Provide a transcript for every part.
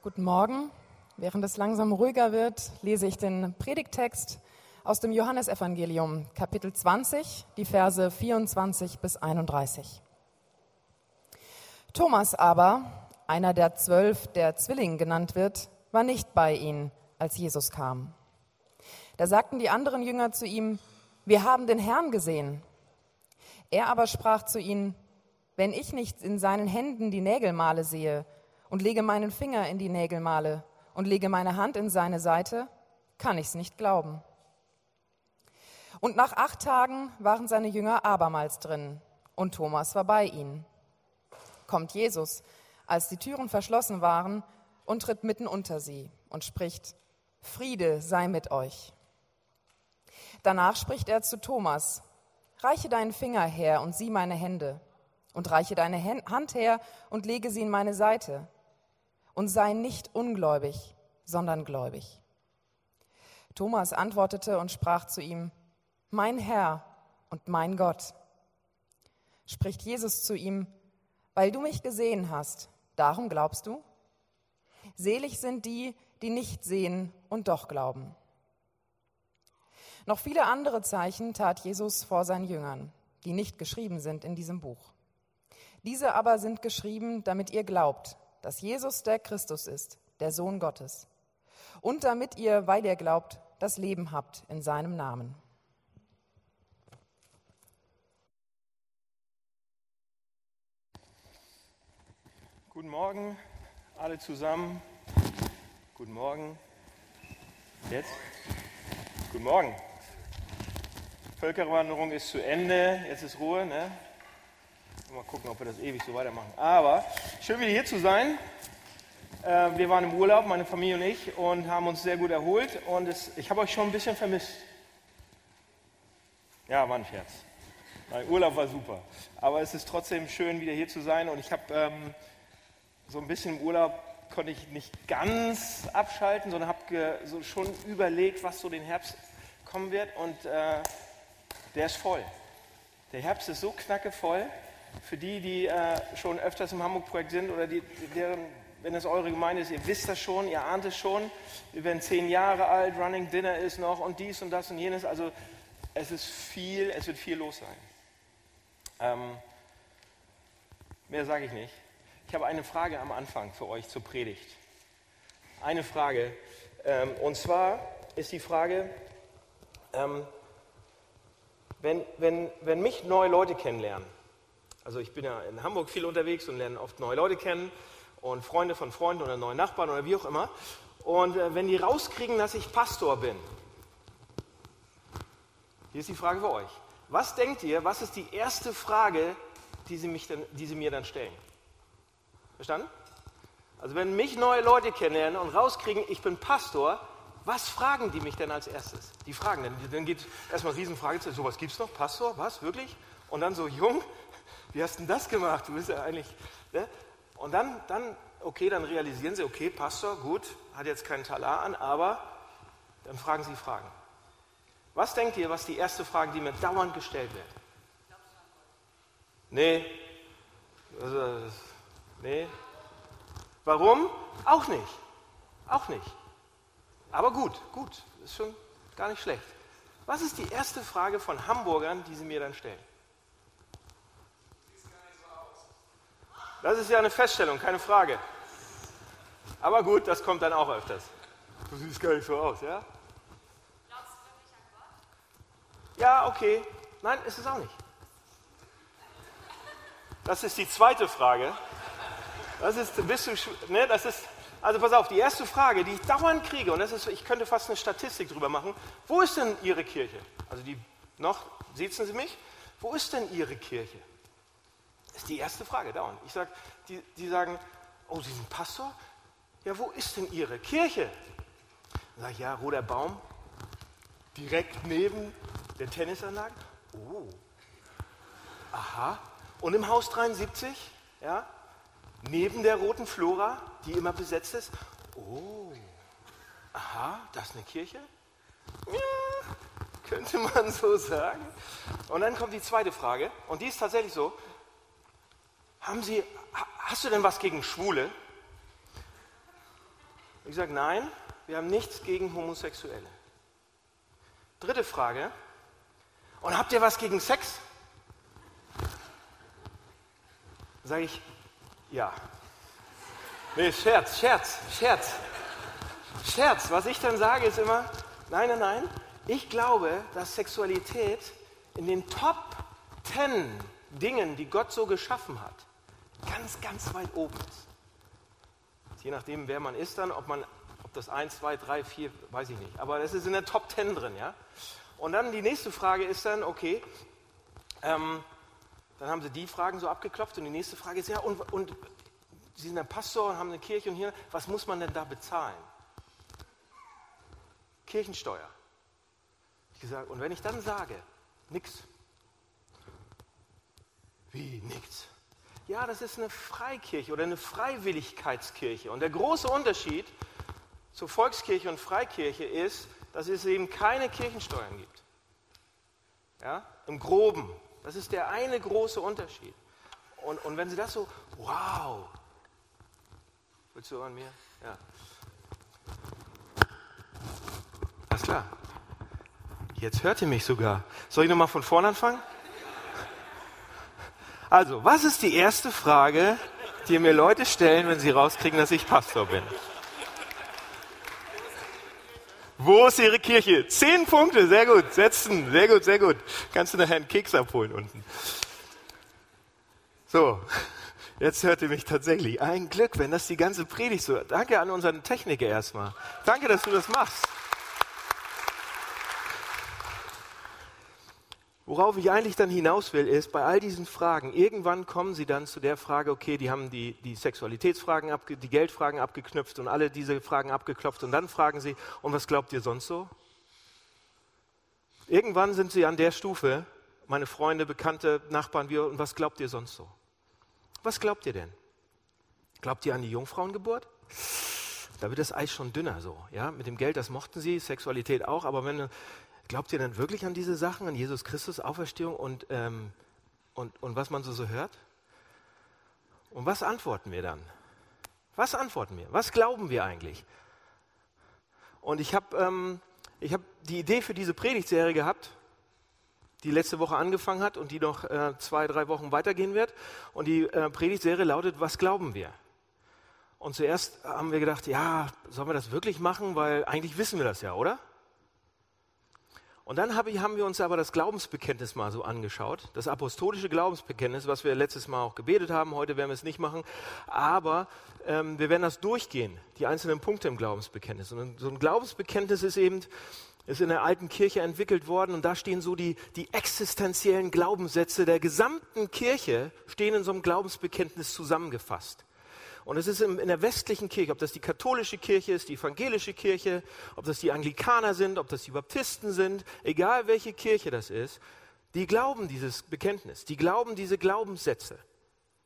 Guten Morgen. Während es langsam ruhiger wird, lese ich den Predigtext aus dem Johannesevangelium, Kapitel 20, die Verse 24 bis 31. Thomas aber, einer der zwölf, der Zwilling genannt wird, war nicht bei ihnen, als Jesus kam. Da sagten die anderen Jünger zu ihm, wir haben den Herrn gesehen. Er aber sprach zu ihnen, wenn ich nicht in seinen Händen die Nägelmale sehe und lege meinen Finger in die Nägelmale und lege meine Hand in seine Seite, kann ich's nicht glauben. Und nach acht Tagen waren seine Jünger abermals drin und Thomas war bei ihnen. Kommt Jesus, als die Türen verschlossen waren, und tritt mitten unter sie und spricht, Friede sei mit euch. Danach spricht er zu Thomas, reiche deinen Finger her und sieh meine Hände und reiche deine Hand her und lege sie in meine Seite und sei nicht ungläubig, sondern gläubig. Thomas antwortete und sprach zu ihm, Mein Herr und mein Gott. Spricht Jesus zu ihm, Weil du mich gesehen hast, darum glaubst du? Selig sind die, die nicht sehen und doch glauben. Noch viele andere Zeichen tat Jesus vor seinen Jüngern, die nicht geschrieben sind in diesem Buch. Diese aber sind geschrieben, damit ihr glaubt, dass Jesus der Christus ist, der Sohn Gottes. Und damit ihr, weil ihr glaubt, das Leben habt in seinem Namen. Guten Morgen, alle zusammen. Guten Morgen. Jetzt? Guten Morgen. Völkerwanderung ist zu Ende. Jetzt ist Ruhe. Ne? Mal gucken, ob wir das ewig so weitermachen. Aber schön wieder hier zu sein. Äh, wir waren im Urlaub, meine Familie und ich, und haben uns sehr gut erholt. Und es, ich habe euch schon ein bisschen vermisst. Ja, war ein Scherz. Mein Urlaub war super. Aber es ist trotzdem schön, wieder hier zu sein. Und ich habe ähm, so ein bisschen im Urlaub konnte ich nicht ganz abschalten, sondern habe so schon überlegt, was so den Herbst kommen wird. Und äh, der ist voll. Der Herbst ist so knackevoll für die, die äh, schon öfters im Hamburg-Projekt sind oder die, deren, wenn es eure Gemeinde ist, ihr wisst das schon, ihr ahnt es schon. Wir werden zehn Jahre alt, Running Dinner ist noch und dies und das und jenes. Also es ist viel, es wird viel los sein. Ähm, mehr sage ich nicht. Ich habe eine Frage am Anfang für euch zur Predigt. Eine Frage. Ähm, und zwar ist die Frage, ähm, wenn, wenn, wenn mich neue Leute kennenlernen, also ich bin ja in Hamburg viel unterwegs und lerne oft neue Leute kennen und Freunde von Freunden oder neue Nachbarn oder wie auch immer. Und äh, wenn die rauskriegen, dass ich Pastor bin, hier ist die Frage für euch. Was denkt ihr, was ist die erste Frage, die sie, mich dann, die sie mir dann stellen? Verstanden? Also wenn mich neue Leute kennenlernen und rauskriegen, ich bin Pastor, was fragen die mich denn als erstes? Die fragen, dann, dann geht erstmal Riesenfrage, so was gibt es noch? Pastor, was, wirklich? Und dann so, jung, wie hast du denn das gemacht? Du bist ja eigentlich. Ne? Und dann, dann, okay, dann realisieren sie, okay, Pastor, gut, hat jetzt keinen Talar an, aber dann fragen sie Fragen. Was denkt ihr, was die erste Frage, die mir dauernd gestellt wird? Nee. Also, nee. Warum? Auch nicht. Auch nicht. Aber gut, gut, ist schon gar nicht schlecht. Was ist die erste Frage von Hamburgern, die sie mir dann stellen? Das ist ja eine Feststellung, keine Frage. Aber gut, das kommt dann auch öfters. Du siehst gar nicht so aus, ja? Ja, okay. Nein, ist es auch nicht. Das ist die zweite Frage. Das ist, bist du, ne, das ist, also pass auf, die erste Frage, die ich dauernd kriege, und das ist, ich könnte fast eine Statistik drüber machen. Wo ist denn Ihre Kirche? Also die, noch, sitzen Sie mich? Wo ist denn Ihre Kirche? Das ist die erste Frage dauernd. Ich sage, die, die sagen, oh, Sie sind Pastor? Ja, wo ist denn Ihre Kirche? Dann sage ich, ja, roter Baum, direkt neben der Tennisanlage. Oh, aha. Und im Haus 73, ja, neben der roten Flora, die immer besetzt ist. Oh, aha, das ist eine Kirche? Ja, könnte man so sagen. Und dann kommt die zweite Frage, und die ist tatsächlich so, haben Sie, hast du denn was gegen Schwule? Ich sage, nein, wir haben nichts gegen Homosexuelle. Dritte Frage. Und habt ihr was gegen Sex? Sage ich, ja. Nee, Scherz, Scherz, Scherz. Scherz. Was ich dann sage, ist immer, nein, nein, nein. Ich glaube, dass Sexualität in den Top Ten Dingen, die Gott so geschaffen hat, ganz, ganz weit oben ist. Je nachdem, wer man ist dann, ob man, ob das 1, 2, 3, 4, weiß ich nicht. Aber das ist in der Top Ten drin, ja. Und dann die nächste Frage ist dann, okay, ähm, dann haben sie die Fragen so abgeklopft und die nächste Frage ist, ja, und, und Sie sind ein Pastor und haben eine Kirche und hier, was muss man denn da bezahlen? Kirchensteuer. Ich gesagt, und wenn ich dann sage, nichts. Wie nichts? Ja, das ist eine Freikirche oder eine Freiwilligkeitskirche. Und der große Unterschied zur Volkskirche und Freikirche ist, dass es eben keine Kirchensteuern gibt. Ja, im Groben. Das ist der eine große Unterschied. Und, und wenn Sie das so, wow, willst du an mir? Ja. Alles klar. Jetzt hört ihr mich sogar. Soll ich nochmal von vorne anfangen? Also, was ist die erste Frage, die mir Leute stellen, wenn sie rauskriegen, dass ich Pastor bin? Wo ist Ihre Kirche? Zehn Punkte, sehr gut. Setzen, sehr gut, sehr gut. Kannst du nachher einen Keks abholen unten. So, jetzt hört ihr mich tatsächlich. Ein Glück, wenn das die ganze Predigt so. Danke an unseren Techniker erstmal. Danke, dass du das machst. Worauf ich eigentlich dann hinaus will, ist, bei all diesen Fragen, irgendwann kommen sie dann zu der Frage, okay, die haben die, die Sexualitätsfragen, abge, die Geldfragen abgeknüpft und alle diese Fragen abgeklopft und dann fragen sie, und was glaubt ihr sonst so? Irgendwann sind sie an der Stufe, meine Freunde, Bekannte, Nachbarn, wir, und was glaubt ihr sonst so? Was glaubt ihr denn? Glaubt ihr an die Jungfrauengeburt? Da wird das Eis schon dünner so, ja. Mit dem Geld, das mochten sie, Sexualität auch, aber wenn Glaubt ihr denn wirklich an diese Sachen, an Jesus Christus, Auferstehung und, ähm, und, und was man so, so hört? Und was antworten wir dann? Was antworten wir? Was glauben wir eigentlich? Und ich habe ähm, hab die Idee für diese Predigtserie gehabt, die letzte Woche angefangen hat und die noch äh, zwei, drei Wochen weitergehen wird. Und die äh, Predigtserie lautet, was glauben wir? Und zuerst haben wir gedacht, ja, sollen wir das wirklich machen? Weil eigentlich wissen wir das ja, oder? Und dann haben wir uns aber das Glaubensbekenntnis mal so angeschaut, das apostolische Glaubensbekenntnis, was wir letztes Mal auch gebetet haben. Heute werden wir es nicht machen, aber ähm, wir werden das durchgehen, die einzelnen Punkte im Glaubensbekenntnis. Und so ein Glaubensbekenntnis ist eben ist in der alten Kirche entwickelt worden und da stehen so die, die existenziellen Glaubenssätze der gesamten Kirche, stehen in so einem Glaubensbekenntnis zusammengefasst. Und es ist in der westlichen Kirche, ob das die katholische Kirche ist, die evangelische Kirche, ob das die Anglikaner sind, ob das die Baptisten sind, egal welche Kirche das ist, die glauben dieses Bekenntnis, die glauben diese Glaubenssätze.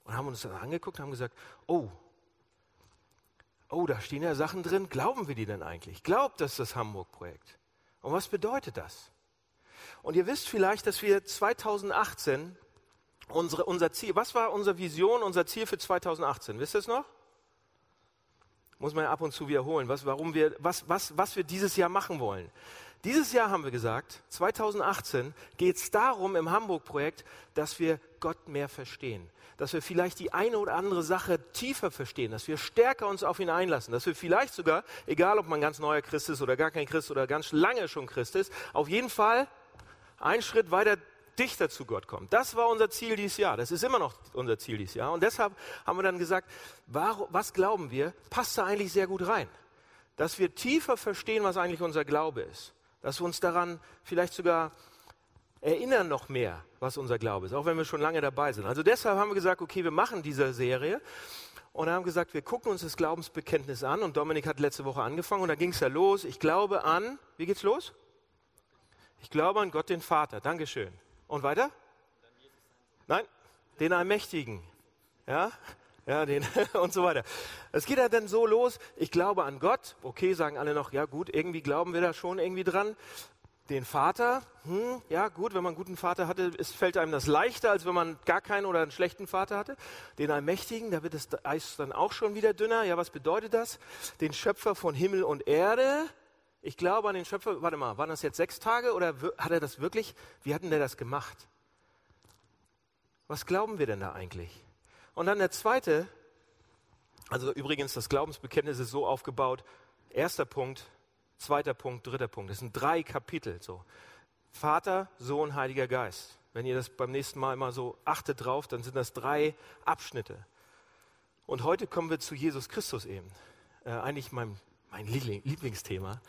Und haben uns dann angeguckt und haben gesagt, oh, oh, da stehen ja Sachen drin, glauben wir die denn eigentlich? Glaubt das das Hamburg-Projekt? Und was bedeutet das? Und ihr wisst vielleicht, dass wir 2018 unsere, unser Ziel, was war unsere Vision, unser Ziel für 2018? Wisst ihr es noch? Muss man ja ab und zu wiederholen, was, warum wir, was, was, was wir dieses Jahr machen wollen. Dieses Jahr haben wir gesagt, 2018 geht es darum im Hamburg-Projekt, dass wir Gott mehr verstehen. Dass wir vielleicht die eine oder andere Sache tiefer verstehen, dass wir stärker uns auf ihn einlassen, dass wir vielleicht sogar, egal ob man ganz neuer Christ ist oder gar kein Christ oder ganz lange schon Christ ist, auf jeden Fall einen Schritt weiter dichter zu Gott kommt. Das war unser Ziel dieses Jahr. Das ist immer noch unser Ziel dieses Jahr. Und deshalb haben wir dann gesagt, warum, was glauben wir, passt da eigentlich sehr gut rein. Dass wir tiefer verstehen, was eigentlich unser Glaube ist. Dass wir uns daran vielleicht sogar erinnern noch mehr, was unser Glaube ist, auch wenn wir schon lange dabei sind. Also deshalb haben wir gesagt, okay, wir machen diese Serie und haben gesagt, wir gucken uns das Glaubensbekenntnis an und Dominik hat letzte Woche angefangen und da ging es ja los. Ich glaube an, wie geht's los? Ich glaube an Gott den Vater. Dankeschön. Und weiter? Nein, den Allmächtigen. Ja, ja, den und so weiter. Es geht ja dann so los, ich glaube an Gott. Okay, sagen alle noch, ja gut, irgendwie glauben wir da schon irgendwie dran. den Vater, hm, ja gut, wenn man einen guten Vater hatte, ist, fällt einem das leichter, als wenn man gar keinen oder einen schlechten Vater hatte. Den Allmächtigen, da wird das Eis dann auch schon wieder dünner. Ja, was bedeutet das? Den Schöpfer von Himmel und Erde. Ich glaube an den Schöpfer, warte mal, waren das jetzt sechs Tage oder hat er das wirklich, wie hat denn der das gemacht? Was glauben wir denn da eigentlich? Und dann der zweite, also übrigens, das Glaubensbekenntnis ist so aufgebaut, erster Punkt, Zweiter Punkt, dritter Punkt. Das sind drei Kapitel. So. Vater, Sohn, Heiliger Geist. Wenn ihr das beim nächsten Mal immer so achtet drauf, dann sind das drei Abschnitte. Und heute kommen wir zu Jesus Christus eben. Äh, eigentlich mein, mein Lieblingsthema.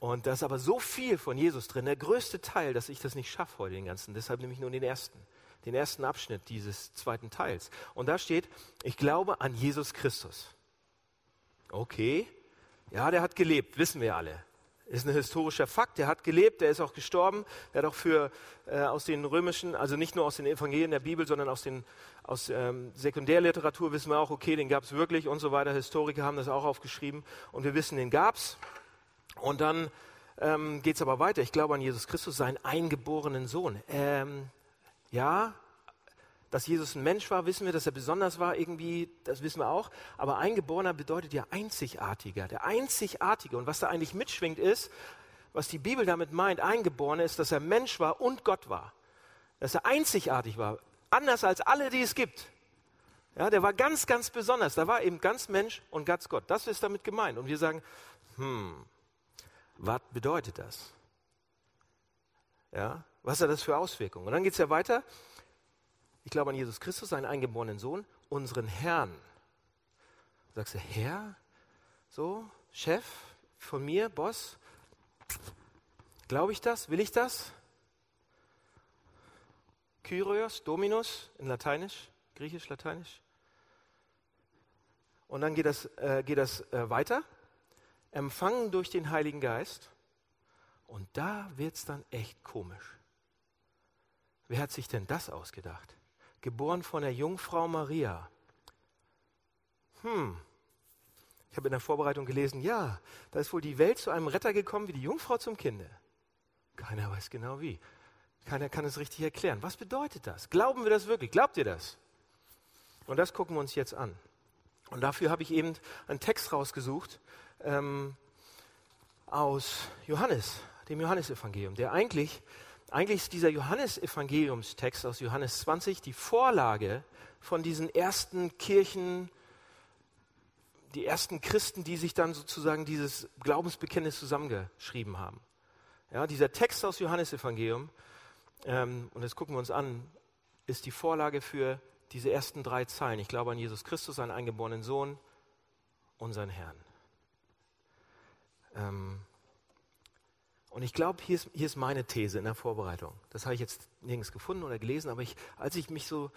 Und da ist aber so viel von Jesus drin, der größte Teil, dass ich das nicht schaffe heute den ganzen. Deshalb nehme ich nur den ersten, den ersten Abschnitt dieses zweiten Teils. Und da steht, ich glaube an Jesus Christus. Okay, ja, der hat gelebt, wissen wir alle. Ist ein historischer Fakt. Der hat gelebt, der ist auch gestorben. Der hat auch für äh, aus den römischen, also nicht nur aus den Evangelien der Bibel, sondern aus den aus ähm, Sekundärliteratur wissen wir auch, okay, den gab es wirklich und so weiter. Historiker haben das auch aufgeschrieben und wir wissen, den gab es. Und dann ähm, geht es aber weiter. Ich glaube an Jesus Christus, seinen eingeborenen Sohn. Ähm, ja, dass Jesus ein Mensch war, wissen wir, dass er besonders war, irgendwie, das wissen wir auch. Aber eingeborener bedeutet ja einzigartiger, der einzigartige. Und was da eigentlich mitschwingt ist, was die Bibel damit meint, eingeborener ist, dass er Mensch war und Gott war. Dass er einzigartig war, anders als alle, die es gibt. Ja, der war ganz, ganz besonders. Da war eben ganz Mensch und ganz Gott. Das ist damit gemeint. Und wir sagen, hm, was bedeutet das? Ja, was hat das für Auswirkungen? Und dann geht es ja weiter. Ich glaube an Jesus Christus, seinen eingeborenen Sohn, unseren Herrn. Sagst du, Herr? So, Chef von mir, Boss? Glaube ich das? Will ich das? Kyrios, Dominus in Lateinisch, Griechisch, Lateinisch. Und dann geht das, äh, geht das äh, weiter. Empfangen durch den Heiligen Geist. Und da wird es dann echt komisch. Wer hat sich denn das ausgedacht? geboren von der Jungfrau Maria. Hm, ich habe in der Vorbereitung gelesen, ja, da ist wohl die Welt zu einem Retter gekommen wie die Jungfrau zum Kinde. Keiner weiß genau wie. Keiner kann es richtig erklären. Was bedeutet das? Glauben wir das wirklich? Glaubt ihr das? Und das gucken wir uns jetzt an. Und dafür habe ich eben einen Text rausgesucht ähm, aus Johannes, dem Johannesevangelium, der eigentlich eigentlich ist dieser Johannesevangeliumstext aus Johannes 20 die Vorlage von diesen ersten Kirchen, die ersten Christen, die sich dann sozusagen dieses Glaubensbekenntnis zusammengeschrieben haben. Ja, dieser Text aus Johannesevangelium, ähm, und das gucken wir uns an, ist die Vorlage für diese ersten drei Zeilen. Ich glaube an Jesus Christus, seinen eingeborenen Sohn, unseren Herrn. Ähm, und ich glaube, hier ist, hier ist meine These in der Vorbereitung. Das habe ich jetzt nirgends gefunden oder gelesen, aber ich, als ich mich so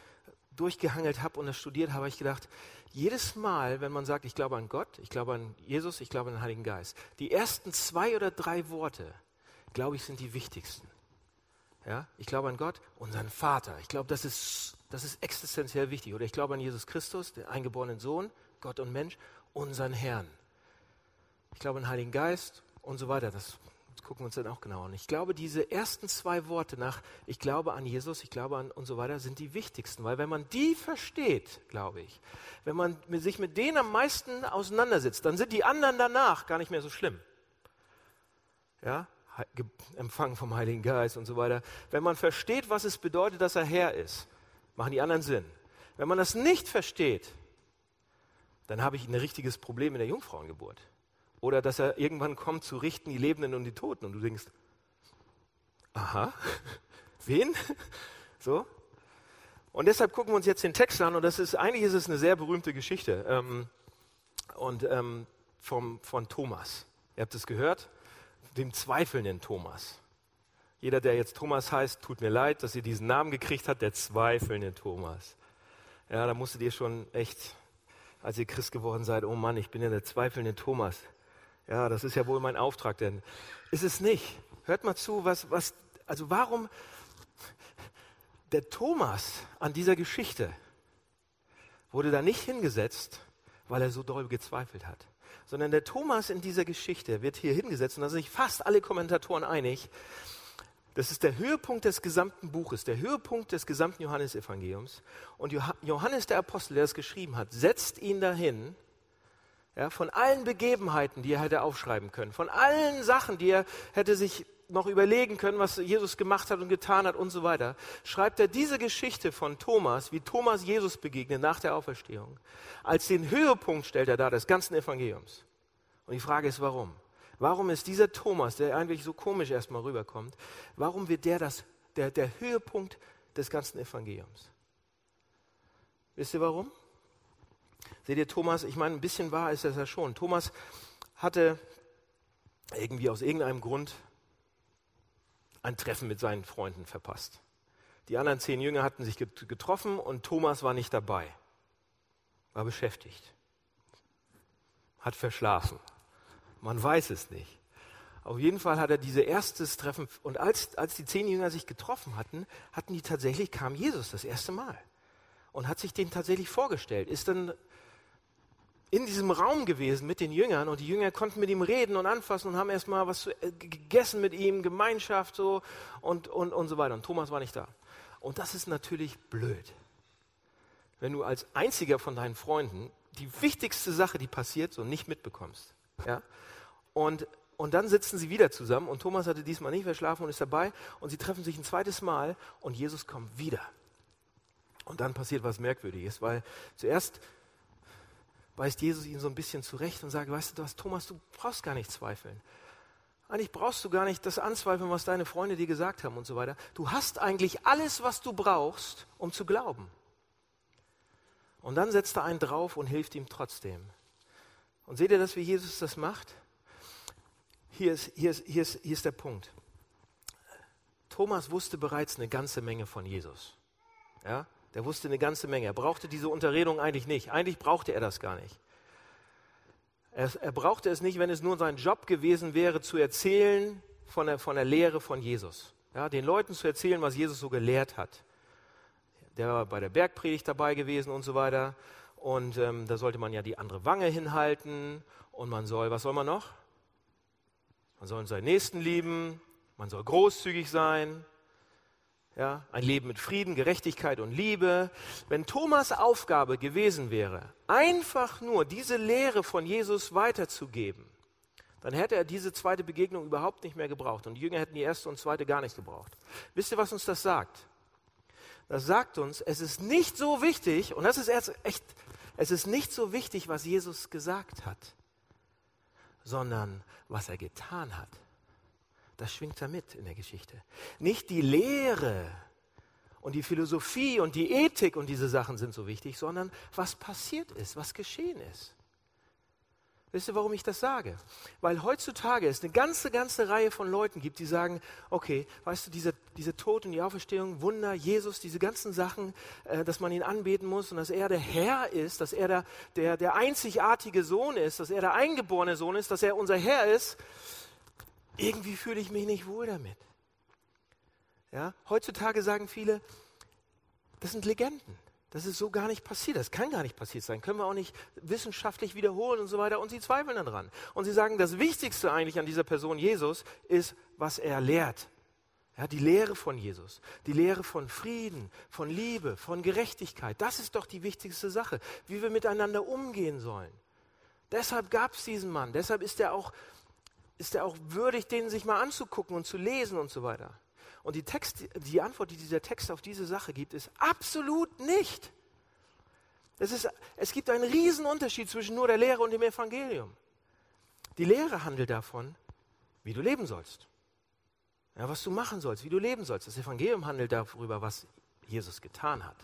durchgehangelt habe und das studiert habe, habe ich gedacht, jedes Mal, wenn man sagt, ich glaube an Gott, ich glaube an Jesus, ich glaube an den Heiligen Geist, die ersten zwei oder drei Worte, glaube ich, sind die wichtigsten. Ja, ich glaube an Gott, unseren Vater. Ich glaube, das ist, das ist existenziell wichtig. Oder ich glaube an Jesus Christus, den eingeborenen Sohn, Gott und Mensch, unseren Herrn. Ich glaube an den Heiligen Geist und so weiter. Das gucken wir uns dann auch genauer an. Ich glaube, diese ersten zwei Worte nach ich glaube an Jesus, ich glaube an und so weiter sind die wichtigsten, weil wenn man die versteht, glaube ich, wenn man sich mit denen am meisten auseinandersetzt, dann sind die anderen danach gar nicht mehr so schlimm. Ja, Empfang vom Heiligen Geist und so weiter. Wenn man versteht, was es bedeutet, dass er Herr ist, machen die anderen Sinn. Wenn man das nicht versteht, dann habe ich ein richtiges Problem in der Jungfrauengeburt. Oder dass er irgendwann kommt zu richten die Lebenden und die Toten. Und du denkst, aha, wen? So. Und deshalb gucken wir uns jetzt den Text an. Und das ist, eigentlich ist es eine sehr berühmte Geschichte. Ähm, und ähm, vom, von Thomas. Ihr habt es gehört? Dem zweifelnden Thomas. Jeder, der jetzt Thomas heißt, tut mir leid, dass ihr diesen Namen gekriegt habt, der zweifelnde Thomas. Ja, da musstet ihr schon echt, als ihr Christ geworden seid, oh Mann, ich bin ja der zweifelnde Thomas. Ja, das ist ja wohl mein Auftrag, denn ist es nicht. Hört mal zu, was, was, also warum der Thomas an dieser Geschichte wurde da nicht hingesetzt, weil er so doll gezweifelt hat, sondern der Thomas in dieser Geschichte wird hier hingesetzt und da sind sich fast alle Kommentatoren einig. Das ist der Höhepunkt des gesamten Buches, der Höhepunkt des gesamten Johannesevangeliums. Und Johannes der Apostel, der es geschrieben hat, setzt ihn dahin, ja, von allen Begebenheiten, die er hätte aufschreiben können, von allen Sachen, die er hätte sich noch überlegen können, was Jesus gemacht hat und getan hat und so weiter, schreibt er diese Geschichte von Thomas, wie Thomas Jesus begegnet nach der Auferstehung, als den Höhepunkt stellt er da des ganzen Evangeliums. Und die Frage ist, warum? Warum ist dieser Thomas, der eigentlich so komisch erstmal rüberkommt, warum wird der, das, der, der Höhepunkt des ganzen Evangeliums? Wisst ihr warum? Seht ihr, Thomas, ich meine, ein bisschen wahr ist das ja schon. Thomas hatte irgendwie aus irgendeinem Grund ein Treffen mit seinen Freunden verpasst. Die anderen zehn Jünger hatten sich getroffen und Thomas war nicht dabei, war beschäftigt, hat verschlafen. Man weiß es nicht. Auf jeden Fall hat er dieses erstes Treffen und als, als die zehn Jünger sich getroffen hatten, hatten die tatsächlich, kam Jesus das erste Mal und hat sich den tatsächlich vorgestellt, ist dann in diesem Raum gewesen mit den Jüngern und die Jünger konnten mit ihm reden und anfassen und haben erstmal was äh, gegessen mit ihm, Gemeinschaft so und, und, und so weiter. Und Thomas war nicht da. Und das ist natürlich blöd. Wenn du als einziger von deinen Freunden die wichtigste Sache, die passiert, so nicht mitbekommst. Ja? Und, und dann sitzen sie wieder zusammen und Thomas hatte diesmal nicht verschlafen und ist dabei und sie treffen sich ein zweites Mal und Jesus kommt wieder. Und dann passiert was Merkwürdiges, weil zuerst weist Jesus ihn so ein bisschen zurecht und sagt, weißt du was, Thomas, du brauchst gar nicht zweifeln. Eigentlich brauchst du gar nicht das anzweifeln, was deine Freunde dir gesagt haben und so weiter. Du hast eigentlich alles, was du brauchst, um zu glauben. Und dann setzt er einen drauf und hilft ihm trotzdem. Und seht ihr das, wie Jesus das macht? Hier ist, hier ist, hier ist, hier ist der Punkt. Thomas wusste bereits eine ganze Menge von Jesus. Ja? Der wusste eine ganze Menge. Er brauchte diese Unterredung eigentlich nicht. Eigentlich brauchte er das gar nicht. Er, er brauchte es nicht, wenn es nur sein Job gewesen wäre, zu erzählen von der, von der Lehre von Jesus. Ja, den Leuten zu erzählen, was Jesus so gelehrt hat. Der war bei der Bergpredigt dabei gewesen und so weiter. Und ähm, da sollte man ja die andere Wange hinhalten. Und man soll, was soll man noch? Man soll seinen Nächsten lieben. Man soll großzügig sein. Ja, ein Leben mit Frieden, Gerechtigkeit und Liebe. Wenn Thomas Aufgabe gewesen wäre, einfach nur diese Lehre von Jesus weiterzugeben, dann hätte er diese zweite Begegnung überhaupt nicht mehr gebraucht. Und die Jünger hätten die erste und zweite gar nicht gebraucht. Wisst ihr, was uns das sagt? Das sagt uns, es ist nicht so wichtig, und das ist echt, es ist nicht so wichtig, was Jesus gesagt hat, sondern was er getan hat. Das schwingt da mit in der Geschichte. Nicht die Lehre und die Philosophie und die Ethik und diese Sachen sind so wichtig, sondern was passiert ist, was geschehen ist. Wisst ihr, warum ich das sage? Weil heutzutage es eine ganze, ganze Reihe von Leuten gibt, die sagen, okay, weißt du, diese, diese Tod und die Auferstehung, Wunder, Jesus, diese ganzen Sachen, äh, dass man ihn anbeten muss und dass er der Herr ist, dass er der, der, der einzigartige Sohn ist, dass er der eingeborene Sohn ist, dass er unser Herr ist irgendwie fühle ich mich nicht wohl damit. Ja? Heutzutage sagen viele, das sind Legenden. Das ist so gar nicht passiert. Das kann gar nicht passiert sein. Können wir auch nicht wissenschaftlich wiederholen und so weiter. Und sie zweifeln daran. Und sie sagen, das Wichtigste eigentlich an dieser Person Jesus ist, was er lehrt. Ja, die Lehre von Jesus, die Lehre von Frieden, von Liebe, von Gerechtigkeit, das ist doch die wichtigste Sache, wie wir miteinander umgehen sollen. Deshalb gab es diesen Mann, deshalb ist er auch ist er auch würdig, den sich mal anzugucken und zu lesen und so weiter. Und die, Text, die Antwort, die dieser Text auf diese Sache gibt, ist absolut nicht. Es, ist, es gibt einen riesen Unterschied zwischen nur der Lehre und dem Evangelium. Die Lehre handelt davon, wie du leben sollst. Ja, was du machen sollst, wie du leben sollst. Das Evangelium handelt darüber, was Jesus getan hat.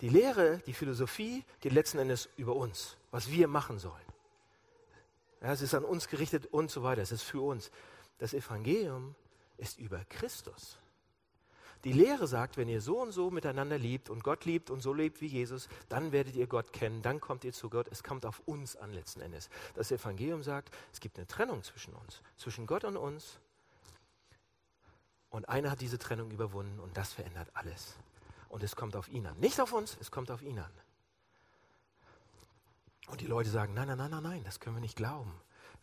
Die Lehre, die Philosophie geht letzten Endes über uns, was wir machen sollen. Ja, es ist an uns gerichtet und so weiter. Es ist für uns. Das Evangelium ist über Christus. Die Lehre sagt, wenn ihr so und so miteinander liebt und Gott liebt und so lebt wie Jesus, dann werdet ihr Gott kennen, dann kommt ihr zu Gott. Es kommt auf uns an letzten Endes. Das Evangelium sagt, es gibt eine Trennung zwischen uns, zwischen Gott und uns. Und einer hat diese Trennung überwunden und das verändert alles. Und es kommt auf ihn an. Nicht auf uns, es kommt auf ihn an. Und die Leute sagen, nein, nein, nein, nein, nein, das können wir nicht glauben.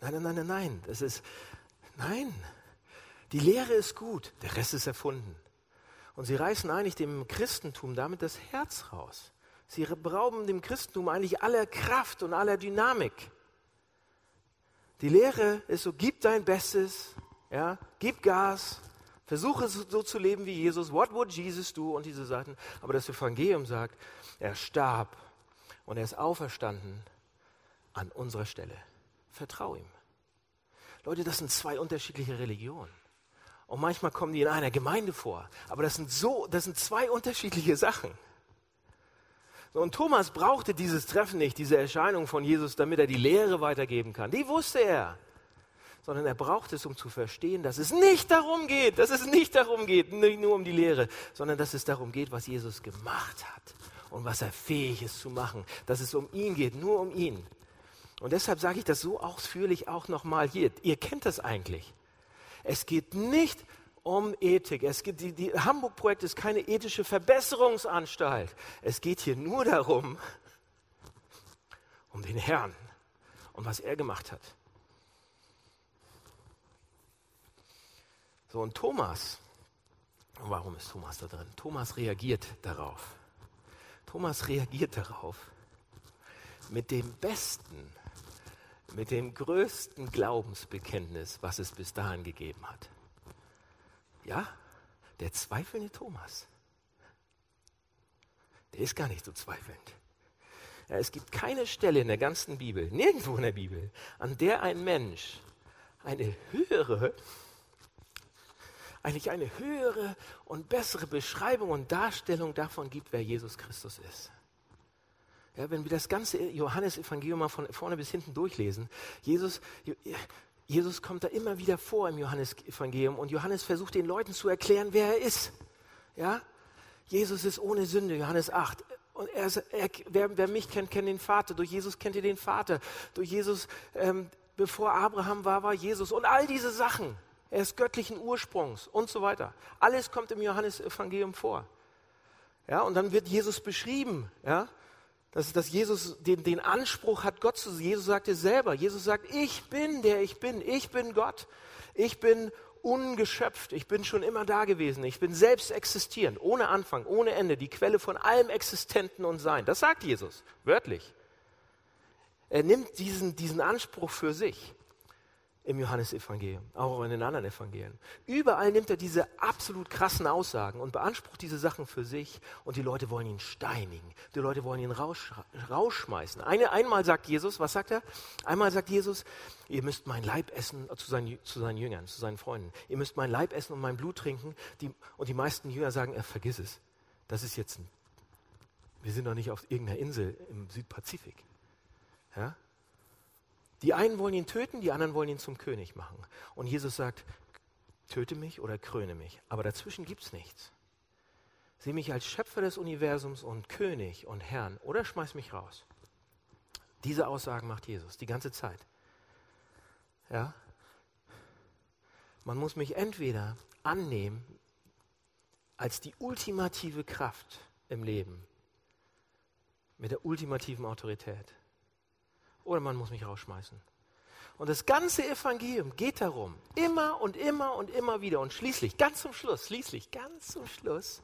Nein, nein, nein, nein, nein, das ist, nein. Die Lehre ist gut, der Rest ist erfunden. Und sie reißen eigentlich dem Christentum damit das Herz raus. Sie berauben dem Christentum eigentlich aller Kraft und aller Dynamik. Die Lehre ist so, gib dein Bestes, ja, gib Gas, versuche so zu leben wie Jesus. What would Jesus do? Und diese Sachen. Aber das Evangelium sagt, er starb und er ist auferstanden an unserer Stelle. Vertrau ihm. Leute, das sind zwei unterschiedliche Religionen. Und manchmal kommen die in einer Gemeinde vor. Aber das sind so, das sind zwei unterschiedliche Sachen. Und Thomas brauchte dieses Treffen nicht, diese Erscheinung von Jesus, damit er die Lehre weitergeben kann. Die wusste er. Sondern er braucht es, um zu verstehen, dass es nicht darum geht, dass es nicht darum geht, nicht nur um die Lehre, sondern dass es darum geht, was Jesus gemacht hat und was er fähig ist zu machen. Dass es um ihn geht, nur um ihn. Und deshalb sage ich das so ausführlich auch nochmal hier. Ihr kennt das eigentlich. Es geht nicht um Ethik. Es geht, die, die Hamburg-Projekt ist keine ethische Verbesserungsanstalt. Es geht hier nur darum, um den Herrn und was er gemacht hat. So, und Thomas, warum ist Thomas da drin? Thomas reagiert darauf. Thomas reagiert darauf mit dem besten mit dem größten Glaubensbekenntnis, was es bis dahin gegeben hat. Ja, der zweifelnde Thomas, der ist gar nicht so zweifelnd. Ja, es gibt keine Stelle in der ganzen Bibel, nirgendwo in der Bibel, an der ein Mensch eine höhere, eigentlich eine höhere und bessere Beschreibung und Darstellung davon gibt, wer Jesus Christus ist. Ja, wenn wir das ganze Johannesevangelium mal von vorne bis hinten durchlesen, Jesus, Jesus kommt da immer wieder vor im Johannesevangelium und Johannes versucht den Leuten zu erklären, wer er ist. Ja? Jesus ist ohne Sünde, Johannes 8. Und er, er, wer, wer, mich kennt, kennt den Vater. Durch Jesus kennt ihr den Vater. Durch Jesus, ähm, bevor Abraham war, war Jesus. Und all diese Sachen. Er ist göttlichen Ursprungs und so weiter. Alles kommt im Johannesevangelium vor. Ja, und dann wird Jesus beschrieben. Ja, dass, dass Jesus den, den Anspruch hat, Gott zu sein. Jesus sagte selber, Jesus sagt, ich bin der ich bin, ich bin Gott, ich bin ungeschöpft, ich bin schon immer da gewesen, ich bin selbst existierend, ohne Anfang, ohne Ende, die Quelle von allem Existenten und Sein. Das sagt Jesus, wörtlich. Er nimmt diesen, diesen Anspruch für sich im Johannesevangelium, auch in den anderen Evangelien. Überall nimmt er diese absolut krassen Aussagen und beansprucht diese Sachen für sich und die Leute wollen ihn steinigen, die Leute wollen ihn raus, rausschmeißen. Eine, einmal sagt Jesus, was sagt er? Einmal sagt Jesus, ihr müsst mein Leib essen zu seinen, zu seinen Jüngern, zu seinen Freunden. Ihr müsst mein Leib essen und mein Blut trinken. Die, und die meisten Jünger sagen, er vergiss es. Das ist jetzt ein, wir sind doch nicht auf irgendeiner Insel im Südpazifik. Ja? Die einen wollen ihn töten, die anderen wollen ihn zum König machen. Und Jesus sagt, töte mich oder kröne mich. Aber dazwischen gibt es nichts. Sieh mich als Schöpfer des Universums und König und Herrn oder schmeiß mich raus. Diese Aussagen macht Jesus die ganze Zeit. Ja? Man muss mich entweder annehmen als die ultimative Kraft im Leben, mit der ultimativen Autorität oder man muss mich rausschmeißen. Und das ganze Evangelium geht darum, immer und immer und immer wieder. Und schließlich, ganz zum Schluss, schließlich, ganz zum Schluss,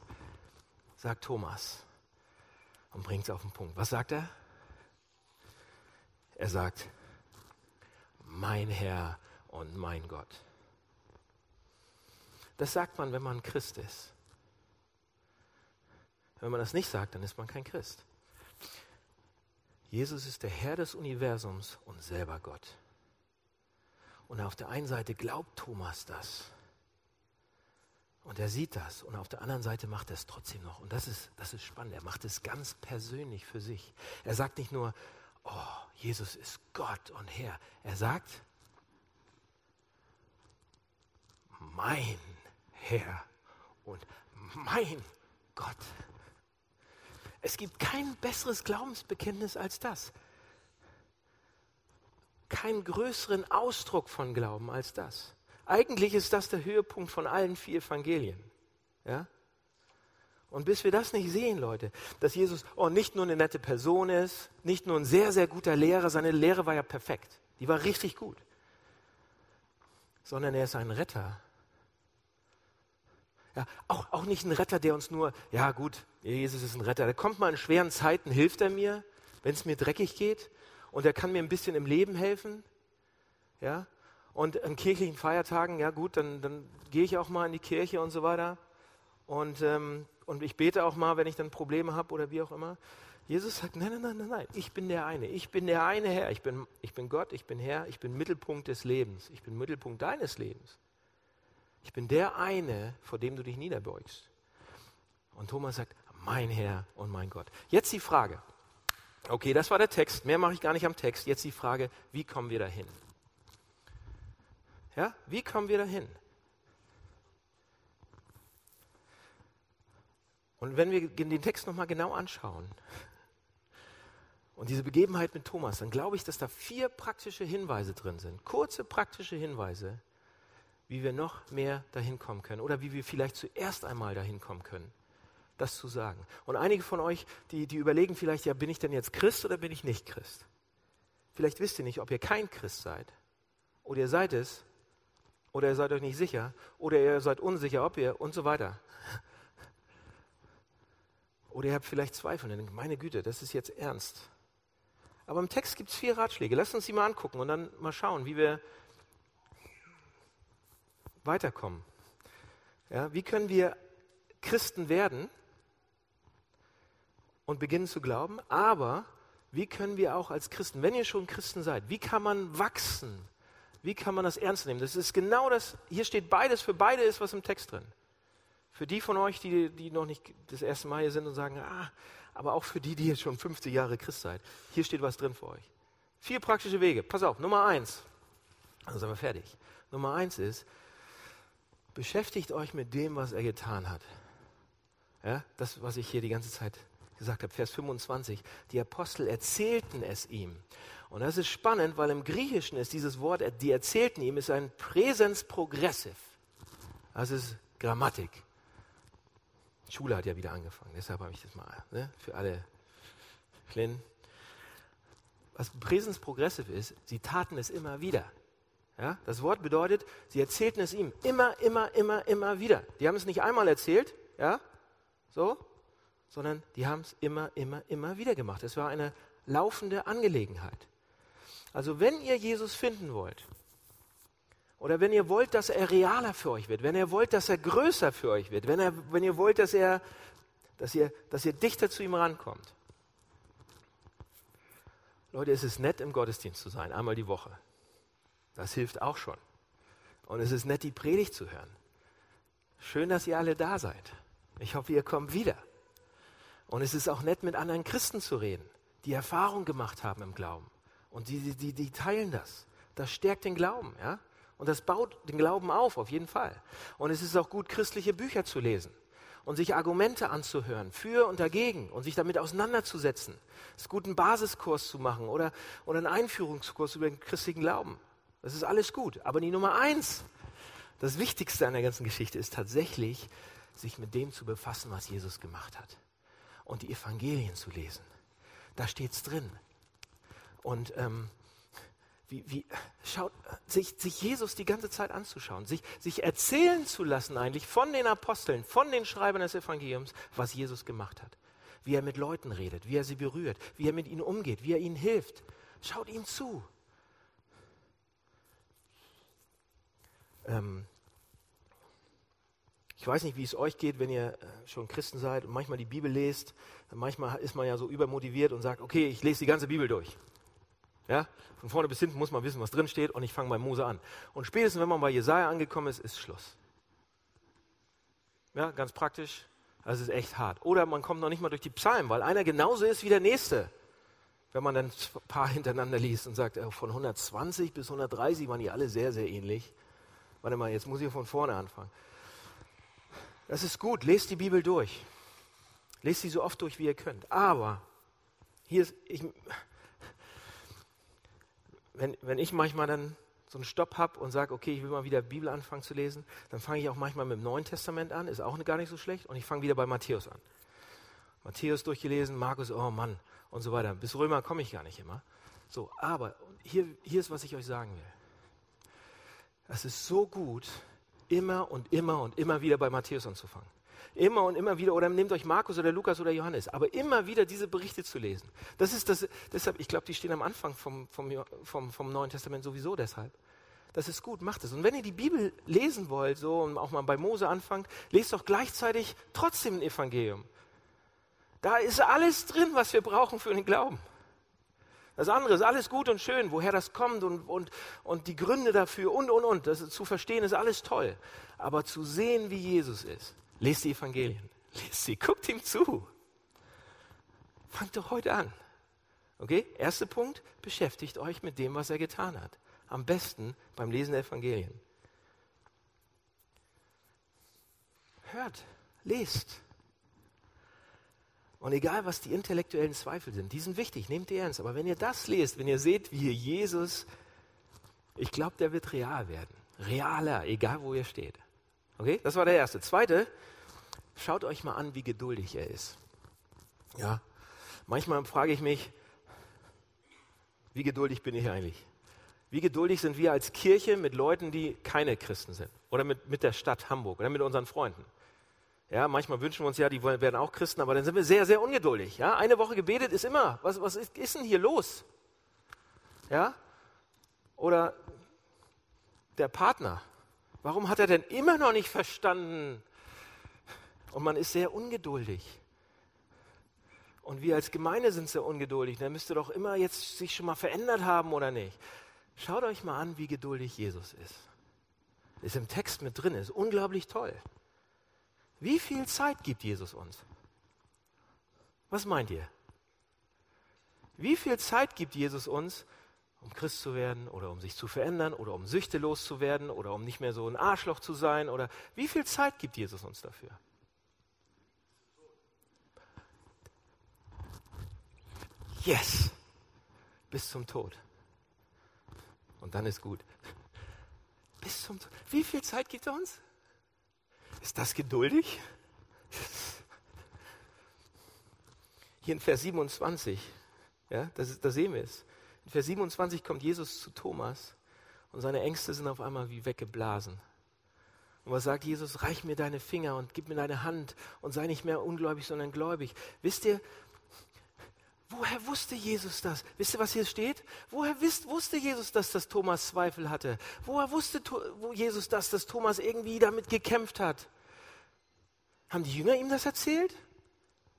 sagt Thomas und bringt es auf den Punkt. Was sagt er? Er sagt, mein Herr und mein Gott. Das sagt man, wenn man Christ ist. Wenn man das nicht sagt, dann ist man kein Christ. Jesus ist der Herr des Universums und selber Gott. Und auf der einen Seite glaubt Thomas das. Und er sieht das. Und auf der anderen Seite macht er es trotzdem noch. Und das ist, das ist spannend. Er macht es ganz persönlich für sich. Er sagt nicht nur, oh, Jesus ist Gott und Herr. Er sagt, mein Herr und mein Gott. Es gibt kein besseres Glaubensbekenntnis als das. Keinen größeren Ausdruck von Glauben als das. Eigentlich ist das der Höhepunkt von allen vier Evangelien. Ja? Und bis wir das nicht sehen, Leute, dass Jesus oh, nicht nur eine nette Person ist, nicht nur ein sehr, sehr guter Lehrer, seine Lehre war ja perfekt, die war richtig gut, sondern er ist ein Retter. Ja, auch, auch nicht ein Retter, der uns nur, ja gut, Jesus ist ein Retter, der kommt mal in schweren Zeiten, hilft er mir, wenn es mir dreckig geht und er kann mir ein bisschen im Leben helfen. Ja, und an kirchlichen Feiertagen, ja gut, dann, dann gehe ich auch mal in die Kirche und so weiter. Und, ähm, und ich bete auch mal, wenn ich dann Probleme habe oder wie auch immer. Jesus sagt, nein, nein, nein, nein, nein, ich bin der eine. Ich bin der eine Herr. Ich bin, ich bin Gott, ich bin Herr, ich bin Mittelpunkt des Lebens. Ich bin Mittelpunkt deines Lebens. Ich bin der eine, vor dem du dich niederbeugst. Und Thomas sagt, mein Herr und mein Gott. Jetzt die Frage. Okay, das war der Text. Mehr mache ich gar nicht am Text. Jetzt die Frage, wie kommen wir dahin? Ja, wie kommen wir dahin? Und wenn wir den Text nochmal genau anschauen und diese Begebenheit mit Thomas, dann glaube ich, dass da vier praktische Hinweise drin sind. Kurze praktische Hinweise, wie wir noch mehr dahin kommen können oder wie wir vielleicht zuerst einmal dahin kommen können, das zu sagen. Und einige von euch, die, die überlegen vielleicht, ja, bin ich denn jetzt Christ oder bin ich nicht Christ? Vielleicht wisst ihr nicht, ob ihr kein Christ seid oder ihr seid es oder ihr seid euch nicht sicher oder ihr seid unsicher, ob ihr und so weiter. Oder ihr habt vielleicht Zweifel und denkt, meine Güte, das ist jetzt ernst. Aber im Text gibt es vier Ratschläge. Lasst uns die mal angucken und dann mal schauen, wie wir weiterkommen. Ja, wie können wir Christen werden und beginnen zu glauben? Aber wie können wir auch als Christen, wenn ihr schon Christen seid, wie kann man wachsen wie kann man das ernst nehmen? Das ist genau das, hier steht beides, für beide ist was im Text drin. Für die von euch, die, die noch nicht das erste Mal hier sind und sagen, ah, aber auch für die, die jetzt schon 50 Jahre Christ seid, hier steht was drin für euch. Vier praktische Wege. Pass auf, Nummer eins. Dann sind wir fertig. Nummer eins ist, beschäftigt euch mit dem, was er getan hat. Ja, das, was ich hier die ganze Zeit gesagt habe, Vers 25. Die Apostel erzählten es ihm. Und das ist spannend, weil im Griechischen ist dieses Wort, die erzählten ihm, ist ein Präsens progressiv. Das ist Grammatik. Schule hat ja wieder angefangen, deshalb habe ich das mal ne, für alle Kleinen. Was Präsens progressiv ist, sie taten es immer wieder. Ja, das Wort bedeutet, sie erzählten es ihm immer, immer, immer, immer wieder. Die haben es nicht einmal erzählt, ja, so, sondern die haben es immer, immer, immer wieder gemacht. Es war eine laufende Angelegenheit. Also wenn ihr Jesus finden wollt, oder wenn ihr wollt, dass er realer für euch wird, wenn ihr wollt, dass er größer für euch wird, wenn, er, wenn ihr wollt, dass, er, dass, ihr, dass ihr dichter zu ihm rankommt. Leute, es ist nett, im Gottesdienst zu sein, einmal die Woche. Das hilft auch schon. Und es ist nett, die Predigt zu hören. Schön, dass ihr alle da seid. Ich hoffe, ihr kommt wieder. Und es ist auch nett, mit anderen Christen zu reden, die Erfahrung gemacht haben im Glauben. Und die, die, die teilen das. Das stärkt den Glauben, ja. Und das baut den Glauben auf, auf jeden Fall. Und es ist auch gut, christliche Bücher zu lesen und sich Argumente anzuhören, für und dagegen und sich damit auseinanderzusetzen. Es ist gut, einen Basiskurs zu machen oder, oder einen Einführungskurs über den christlichen Glauben. Das ist alles gut. Aber die Nummer eins, das Wichtigste an der ganzen Geschichte ist tatsächlich, sich mit dem zu befassen, was Jesus gemacht hat. Und die Evangelien zu lesen. Da steht es drin. Und ähm, wie, wie, schaut, sich, sich Jesus die ganze Zeit anzuschauen, sich, sich erzählen zu lassen eigentlich von den Aposteln, von den Schreibern des Evangeliums, was Jesus gemacht hat. Wie er mit Leuten redet, wie er sie berührt, wie er mit ihnen umgeht, wie er ihnen hilft. Schaut ihm zu. Ähm, ich weiß nicht, wie es euch geht, wenn ihr äh, schon Christen seid und manchmal die Bibel lest. Manchmal ist man ja so übermotiviert und sagt, okay, ich lese die ganze Bibel durch. Ja? Von vorne bis hinten muss man wissen, was drin steht und ich fange bei Mose an. Und spätestens, wenn man bei Jesaja angekommen ist, ist Schluss. Ja, ganz praktisch. Das ist echt hart. Oder man kommt noch nicht mal durch die Psalmen, weil einer genauso ist wie der nächste. Wenn man dann ein paar hintereinander liest und sagt, äh, von 120 bis 130 waren die alle sehr, sehr ähnlich. Warte mal, jetzt muss ich von vorne anfangen. Das ist gut, lest die Bibel durch. Lest sie so oft durch, wie ihr könnt. Aber, hier ist, ich, wenn, wenn ich manchmal dann so einen Stopp habe und sage, okay, ich will mal wieder Bibel anfangen zu lesen, dann fange ich auch manchmal mit dem Neuen Testament an, ist auch gar nicht so schlecht, und ich fange wieder bei Matthäus an. Matthäus durchgelesen, Markus, oh Mann, und so weiter. Bis Römer komme ich gar nicht immer. So, aber hier, hier ist, was ich euch sagen will. Es ist so gut, immer und immer und immer wieder bei Matthäus anzufangen. Immer und immer wieder, oder nehmt euch Markus oder Lukas oder Johannes, aber immer wieder diese Berichte zu lesen. Das ist das, deshalb, ich glaube, die stehen am Anfang vom, vom, vom, vom Neuen Testament sowieso deshalb. Das ist gut, macht es. Und wenn ihr die Bibel lesen wollt, so und auch mal bei Mose anfangt, lest doch gleichzeitig trotzdem ein Evangelium. Da ist alles drin, was wir brauchen für den Glauben. Das andere ist alles gut und schön, woher das kommt und, und, und die Gründe dafür und, und, und. Das zu verstehen ist alles toll. Aber zu sehen, wie Jesus ist, lest die Evangelien. Lest sie, guckt ihm zu. Fangt doch heute an. Okay? Erster Punkt, beschäftigt euch mit dem, was er getan hat. Am besten beim Lesen der Evangelien. Hört, lest, und egal, was die intellektuellen Zweifel sind, die sind wichtig, nehmt die ernst. Aber wenn ihr das lest, wenn ihr seht, wie Jesus, ich glaube, der wird real werden. Realer, egal wo ihr steht. Okay, das war der erste. Zweite, schaut euch mal an, wie geduldig er ist. Ja, manchmal frage ich mich, wie geduldig bin ich eigentlich? Wie geduldig sind wir als Kirche mit Leuten, die keine Christen sind? Oder mit, mit der Stadt Hamburg oder mit unseren Freunden? Ja, manchmal wünschen wir uns ja, die werden auch Christen, aber dann sind wir sehr, sehr ungeduldig. Ja, eine Woche gebetet ist immer. Was, was ist, ist denn hier los? Ja? Oder der Partner. Warum hat er denn immer noch nicht verstanden? Und man ist sehr ungeduldig. Und wir als Gemeinde sind sehr ungeduldig. Dann müsste doch immer jetzt sich schon mal verändert haben, oder nicht? Schaut euch mal an, wie geduldig Jesus ist. Ist im Text mit drin, ist unglaublich toll. Wie viel Zeit gibt Jesus uns? Was meint ihr? Wie viel Zeit gibt Jesus uns, um Christ zu werden oder um sich zu verändern oder um Süchte loszuwerden oder um nicht mehr so ein Arschloch zu sein? Oder wie viel Zeit gibt Jesus uns dafür? Yes! Bis zum Tod. Und dann ist gut. Bis zum Tod. Wie viel Zeit gibt er uns? Ist das geduldig? Hier in Vers 27, ja, da sehen wir es. In Vers 27 kommt Jesus zu Thomas und seine Ängste sind auf einmal wie weggeblasen. Und was sagt Jesus? Reich mir deine Finger und gib mir deine Hand und sei nicht mehr ungläubig, sondern gläubig. Wisst ihr, woher wusste Jesus das? Wisst ihr, was hier steht? Woher wisst, wusste Jesus das, dass Thomas Zweifel hatte? Woher wusste Jesus das, dass Thomas irgendwie damit gekämpft hat? Haben die Jünger ihm das erzählt?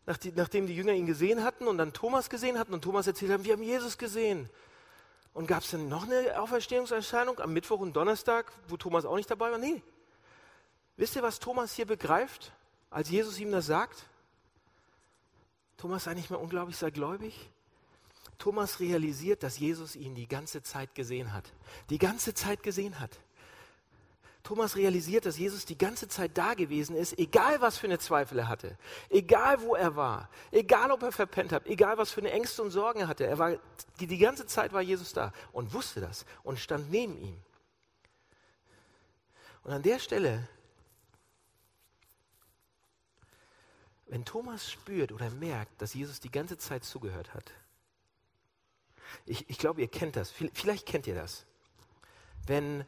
Nachdem die Jünger ihn gesehen hatten und dann Thomas gesehen hatten und Thomas erzählt haben, wir haben Jesus gesehen. Und gab es dann noch eine Auferstehungserscheinung am Mittwoch und Donnerstag, wo Thomas auch nicht dabei war? Nee. Wisst ihr, was Thomas hier begreift, als Jesus ihm das sagt? Thomas sei nicht mehr unglaublich, sei gläubig. Thomas realisiert, dass Jesus ihn die ganze Zeit gesehen hat. Die ganze Zeit gesehen hat. Thomas realisiert, dass Jesus die ganze Zeit da gewesen ist, egal was für eine Zweifel er hatte, egal wo er war, egal ob er verpennt hat, egal was für eine Ängste und Sorgen er hatte. Er war, die, die ganze Zeit war Jesus da und wusste das und stand neben ihm. Und an der Stelle, wenn Thomas spürt oder merkt, dass Jesus die ganze Zeit zugehört hat, ich, ich glaube, ihr kennt das, vielleicht kennt ihr das. Wenn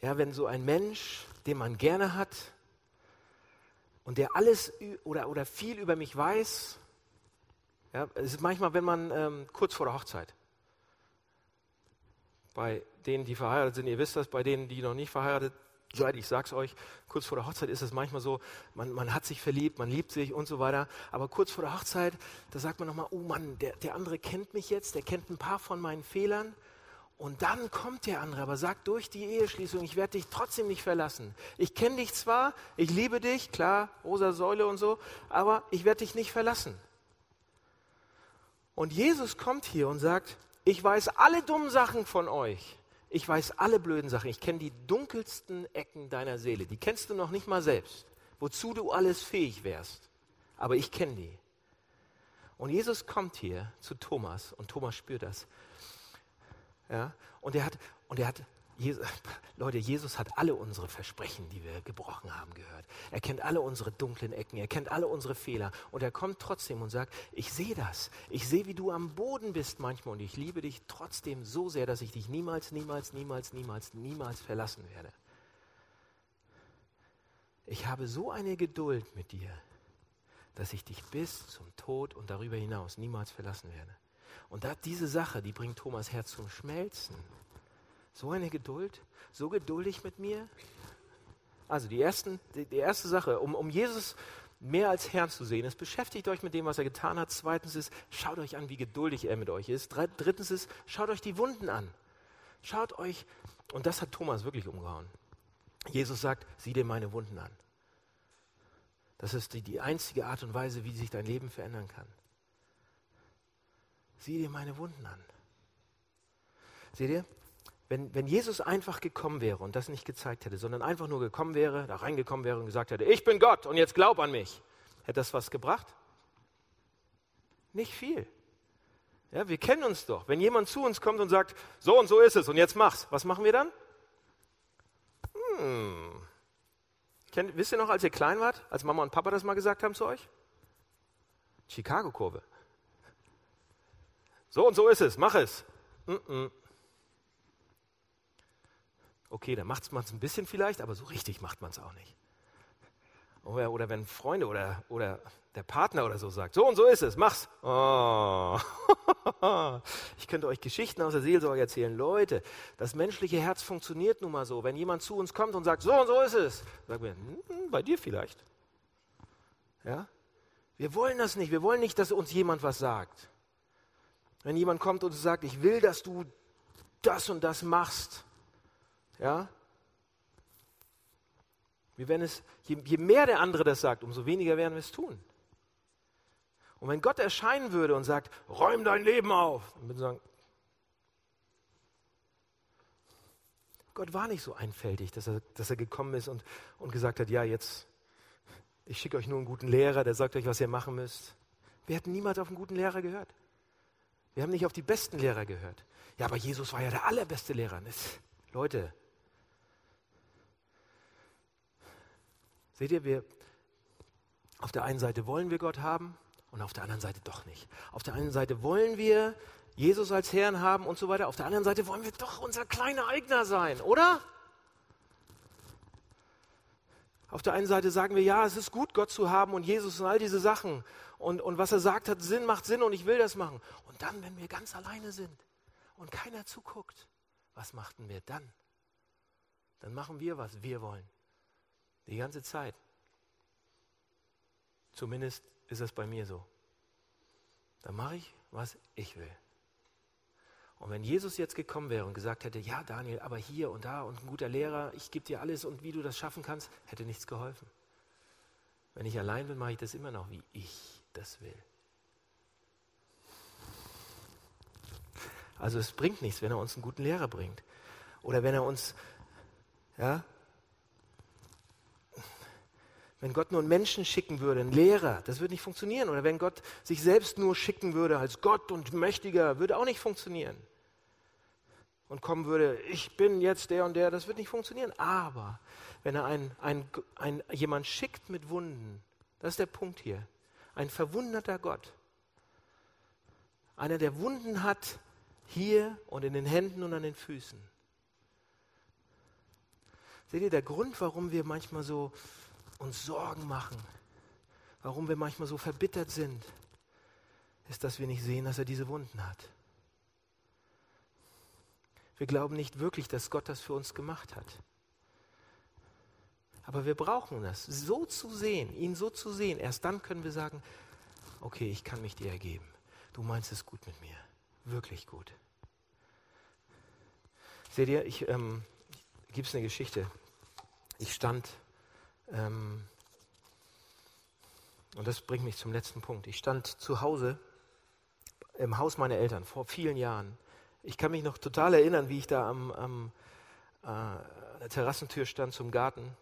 ja, wenn so ein Mensch, den man gerne hat und der alles oder, oder viel über mich weiß, ja, es ist manchmal, wenn man ähm, kurz vor der Hochzeit, bei denen, die verheiratet sind, ihr wisst das, bei denen, die noch nicht verheiratet seid, ich sag's euch, kurz vor der Hochzeit ist es manchmal so, man, man hat sich verliebt, man liebt sich und so weiter, aber kurz vor der Hochzeit, da sagt man nochmal, oh Mann, der, der andere kennt mich jetzt, der kennt ein paar von meinen Fehlern und dann kommt der andere, aber sagt durch die Eheschließung, ich werde dich trotzdem nicht verlassen. Ich kenne dich zwar, ich liebe dich, klar, rosa Säule und so, aber ich werde dich nicht verlassen. Und Jesus kommt hier und sagt, ich weiß alle dummen Sachen von euch. Ich weiß alle blöden Sachen. Ich kenne die dunkelsten Ecken deiner Seele. Die kennst du noch nicht mal selbst. Wozu du alles fähig wärst. Aber ich kenne die. Und Jesus kommt hier zu Thomas und Thomas spürt das Ja? Und er hat, und er hat Jesus, Leute, Jesus hat alle unsere Versprechen, die wir gebrochen haben, gehört. Er kennt alle unsere dunklen Ecken, er kennt alle unsere Fehler und er kommt trotzdem und sagt, ich sehe das, ich sehe, wie du am Boden bist manchmal und ich liebe dich trotzdem so sehr, dass ich dich niemals, niemals, niemals, niemals, niemals verlassen werde. Ich habe so eine Geduld mit dir, dass ich dich bis zum Tod und darüber hinaus niemals verlassen werde. Und diese Sache, die bringt Thomas Herz zum Schmelzen. So eine Geduld, so geduldig mit mir. Also die, ersten, die, die erste Sache, um, um Jesus mehr als Herrn zu sehen, ist, beschäftigt euch mit dem, was er getan hat. Zweitens ist, schaut euch an, wie geduldig er mit euch ist. Drittens ist, schaut euch die Wunden an. Schaut euch, und das hat Thomas wirklich umgehauen. Jesus sagt, sieh dir meine Wunden an. Das ist die, die einzige Art und Weise, wie sich dein Leben verändern kann. Sieh dir meine Wunden an. Seht ihr? Wenn, wenn Jesus einfach gekommen wäre und das nicht gezeigt hätte, sondern einfach nur gekommen wäre, da reingekommen wäre und gesagt hätte, ich bin Gott und jetzt glaub an mich, hätte das was gebracht? Nicht viel. Ja, wir kennen uns doch. Wenn jemand zu uns kommt und sagt, so und so ist es und jetzt mach's, was machen wir dann? Hm. Kennt, wisst ihr noch, als ihr klein wart, als Mama und Papa das mal gesagt haben zu euch? Chicago-Kurve. So und so ist es, mach es. Mm -mm. Okay, dann macht man es ein bisschen vielleicht, aber so richtig macht man es auch nicht. Oder, oder, wenn Freunde oder, oder der Partner oder so sagt, so und so ist es, mach's. Oh. Ich könnte euch Geschichten aus der Seelsorge erzählen. Leute, das menschliche Herz funktioniert nun mal so. Wenn jemand zu uns kommt und sagt, so und so ist es, sagen wir, hm, bei dir vielleicht. Ja? Wir wollen das nicht. Wir wollen nicht, dass uns jemand was sagt. Wenn jemand kommt und sagt, ich will, dass du das und das machst, ja? Wir werden es, je, je mehr der andere das sagt, umso weniger werden wir es tun. Und wenn Gott erscheinen würde und sagt, räum dein Leben auf, dann würden wir sagen, Gott war nicht so einfältig, dass er, dass er gekommen ist und, und gesagt hat, ja, jetzt, ich schicke euch nur einen guten Lehrer, der sagt euch, was ihr machen müsst. Wir hätten niemals auf einen guten Lehrer gehört. Wir haben nicht auf die besten Lehrer gehört. Ja, aber Jesus war ja der allerbeste Lehrer. Das, Leute, Seht ihr, wir, auf der einen Seite wollen wir Gott haben und auf der anderen Seite doch nicht. Auf der einen Seite wollen wir Jesus als Herrn haben und so weiter. Auf der anderen Seite wollen wir doch unser kleiner Eigner sein, oder? Auf der einen Seite sagen wir, ja, es ist gut, Gott zu haben und Jesus und all diese Sachen. Und, und was er sagt, hat Sinn, macht Sinn und ich will das machen. Und dann, wenn wir ganz alleine sind und keiner zuguckt, was machten wir dann? Dann machen wir, was wir wollen. Die ganze Zeit. Zumindest ist das bei mir so. Dann mache ich, was ich will. Und wenn Jesus jetzt gekommen wäre und gesagt hätte, ja Daniel, aber hier und da und ein guter Lehrer, ich gebe dir alles und wie du das schaffen kannst, hätte nichts geholfen. Wenn ich allein bin, mache ich das immer noch, wie ich das will. Also es bringt nichts, wenn er uns einen guten Lehrer bringt. Oder wenn er uns ja, wenn Gott nur einen Menschen schicken würde, einen Lehrer, das würde nicht funktionieren. Oder wenn Gott sich selbst nur schicken würde als Gott und Mächtiger, würde auch nicht funktionieren. Und kommen würde, ich bin jetzt der und der, das wird nicht funktionieren. Aber wenn er ein, ein, ein, jemand schickt mit Wunden, das ist der Punkt hier, ein verwunderter Gott, einer, der Wunden hat hier und in den Händen und an den Füßen. Seht ihr, der Grund, warum wir manchmal so uns Sorgen machen, warum wir manchmal so verbittert sind, ist, dass wir nicht sehen, dass er diese Wunden hat. Wir glauben nicht wirklich, dass Gott das für uns gemacht hat. Aber wir brauchen das, so zu sehen, ihn so zu sehen. Erst dann können wir sagen, okay, ich kann mich dir ergeben. Du meinst es gut mit mir, wirklich gut. Seht ihr, ich ähm, gibt es eine Geschichte. Ich stand ähm, und das bringt mich zum letzten Punkt. Ich stand zu Hause im Haus meiner Eltern vor vielen Jahren. Ich kann mich noch total erinnern, wie ich da am, am äh, der Terrassentür stand zum Garten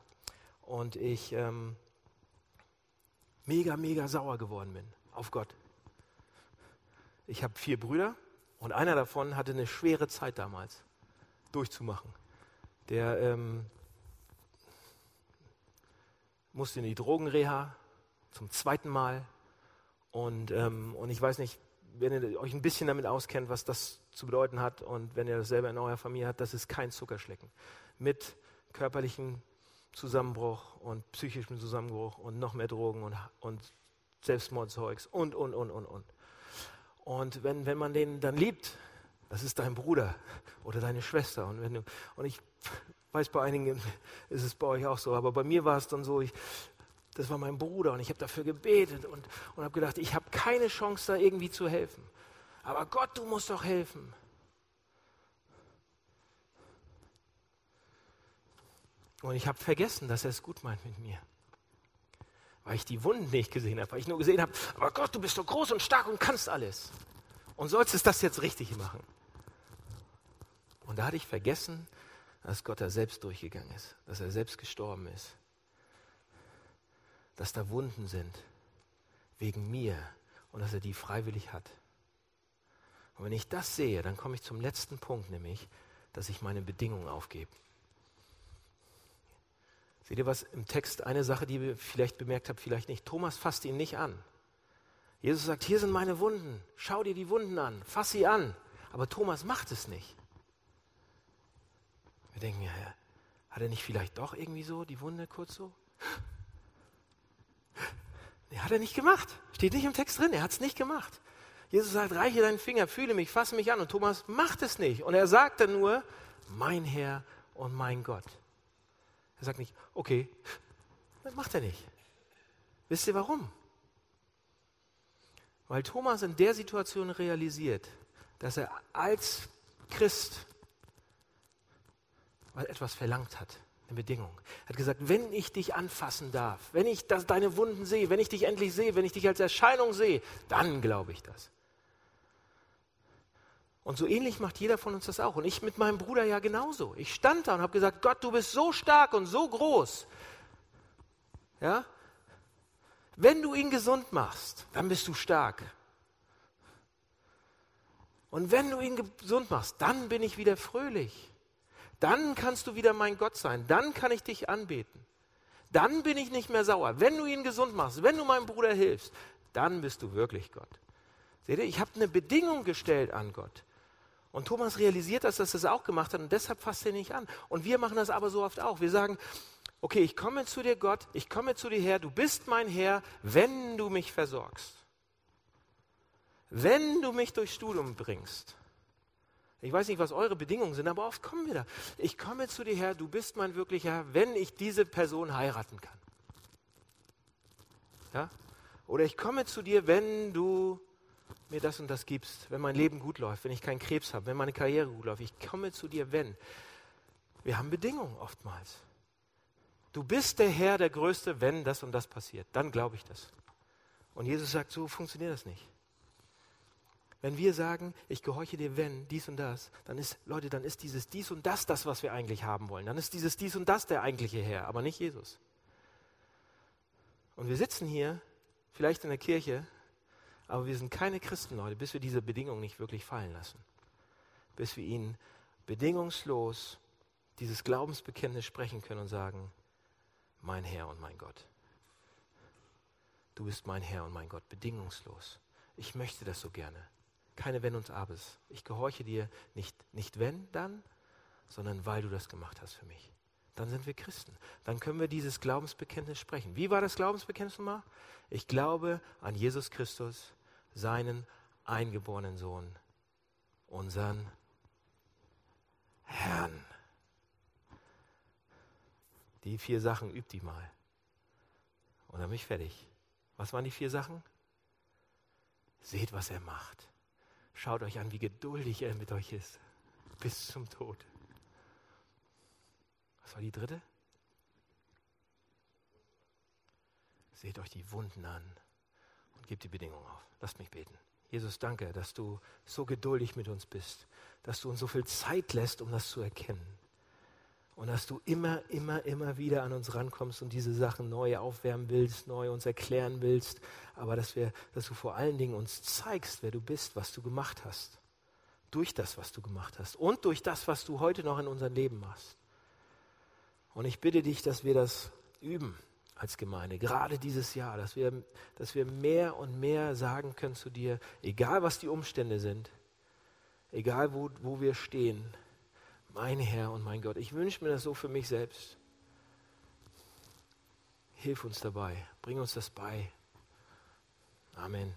und ich ähm, mega, mega sauer geworden bin auf Gott. Ich habe vier Brüder Und einer davon hatte eine schwere Zeit damals durchzumachen. Der ähm, musste in die Drogenreha zum zweiten Mal. Und, ähm, und ich weiß nicht, wenn ihr euch ein bisschen damit auskennt, was das zu bedeuten hat und wenn ihr das selber in eurer Familie habt, das ist kein Zuckerschlecken. Mit körperlichem Zusammenbruch und psychischem Zusammenbruch und noch mehr Drogen und, und Selbstmordzeugs und, und, und, und, und. Und wenn, wenn man den dann liebt, das ist dein Bruder oder deine Schwester. Und, wenn du, und ich weiß, bei einigen ist es bei euch auch so, aber bei mir war es dann so, ich, das war mein Bruder und ich habe dafür gebetet und, und habe gedacht, ich habe keine Chance, da irgendwie zu helfen. Aber Gott, du musst doch helfen. Und ich habe vergessen, dass er es gut meint mit mir. Weil ich die Wunden nicht gesehen habe, weil ich nur gesehen habe, aber Gott, du bist so groß und stark und kannst alles. Und sollst es das jetzt richtig machen. Und da hatte ich vergessen, dass Gott da selbst durchgegangen ist, dass er selbst gestorben ist dass da Wunden sind wegen mir und dass er die freiwillig hat. Und wenn ich das sehe, dann komme ich zum letzten Punkt, nämlich, dass ich meine Bedingungen aufgebe. Seht ihr was im Text? Eine Sache, die ihr vielleicht bemerkt habt, vielleicht nicht. Thomas fasst ihn nicht an. Jesus sagt, hier sind meine Wunden. Schau dir die Wunden an. Fass sie an. Aber Thomas macht es nicht. Wir denken ja, hat er nicht vielleicht doch irgendwie so die Wunde kurz so? Nee, hat er nicht gemacht. Steht nicht im Text drin, er hat es nicht gemacht. Jesus sagt, reiche deinen Finger, fühle mich, fasse mich an. Und Thomas macht es nicht. Und er sagt dann nur, mein Herr und mein Gott. Er sagt nicht, okay, das macht er nicht. Wisst ihr warum? Weil Thomas in der Situation realisiert, dass er als Christ etwas verlangt hat eine Bedingung. Er hat gesagt, wenn ich dich anfassen darf, wenn ich das, deine Wunden sehe, wenn ich dich endlich sehe, wenn ich dich als Erscheinung sehe, dann glaube ich das. Und so ähnlich macht jeder von uns das auch. Und ich mit meinem Bruder ja genauso. Ich stand da und habe gesagt, Gott, du bist so stark und so groß. Ja? Wenn du ihn gesund machst, dann bist du stark. Und wenn du ihn gesund machst, dann bin ich wieder fröhlich. Dann kannst du wieder mein Gott sein. Dann kann ich dich anbeten. Dann bin ich nicht mehr sauer. Wenn du ihn gesund machst, wenn du meinem Bruder hilfst, dann bist du wirklich Gott. Seht ihr, ich habe eine Bedingung gestellt an Gott. Und Thomas realisiert, dass er das auch gemacht hat und deshalb fasst er nicht an. Und wir machen das aber so oft auch. Wir sagen, okay, ich komme zu dir Gott, ich komme zu dir her, du bist mein Herr, wenn du mich versorgst. Wenn du mich durchs Studium bringst. Ich weiß nicht, was eure Bedingungen sind, aber oft kommen wir da. Ich komme zu dir her, du bist mein wirklicher, wenn ich diese Person heiraten kann. Ja? Oder ich komme zu dir, wenn du mir das und das gibst, wenn mein Leben gut läuft, wenn ich keinen Krebs habe, wenn meine Karriere gut läuft. Ich komme zu dir, wenn. Wir haben Bedingungen oftmals. Du bist der Herr, der Größte, wenn das und das passiert. Dann glaube ich das. Und Jesus sagt, so funktioniert das nicht. Wenn wir sagen, ich gehorche dir, wenn dies und das, dann ist, Leute, dann ist dieses dies und das das, was wir eigentlich haben wollen. Dann ist dieses dies und das der eigentliche Herr, aber nicht Jesus. Und wir sitzen hier, vielleicht in der Kirche, aber wir sind keine Christen, Leute, bis wir diese Bedingungen nicht wirklich fallen lassen. Bis wir ihnen bedingungslos dieses Glaubensbekenntnis sprechen können und sagen, mein Herr und mein Gott. Du bist mein Herr und mein Gott, bedingungslos. Ich möchte das so gerne keine Wenn und Abes. Ich gehorche dir nicht, nicht wenn dann, sondern weil du das gemacht hast für mich. Dann sind wir Christen. Dann können wir dieses Glaubensbekenntnis sprechen. Wie war das Glaubensbekenntnis nochmal? Ich glaube an Jesus Christus, seinen eingeborenen Sohn, unseren Herrn. Die vier Sachen übt die mal. Und dann bin ich fertig. Was waren die vier Sachen? Seht, was er macht. Schaut euch an, wie geduldig er mit euch ist. Bis zum Tod. Was war die dritte? Seht euch die Wunden an und gebt die Bedingungen auf. Lasst mich beten. Jesus, danke, dass du so geduldig mit uns bist, dass du uns so viel Zeit lässt, um das zu erkennen. Und dass du immer, immer, immer wieder an uns rankommst und diese Sachen neu aufwärmen willst, neu uns erklären willst. Aber dass, wir, dass du vor allen Dingen uns zeigst, wer du bist, was du gemacht hast. durch das, was du gemacht hast und durch das, was du heute noch in unserem Leben machst. Und ich bitte dich, dass wir das üben als Gemeinde, gerade dieses Jahr, dass wir, dass wir mehr und mehr sagen können zu dir, egal was die Umstände sind, egal wo, wo wir stehen, mein Herr und mein Gott. Ich wünsche mir das so für mich selbst. Hilf uns dabei, bring uns das bei. Amen.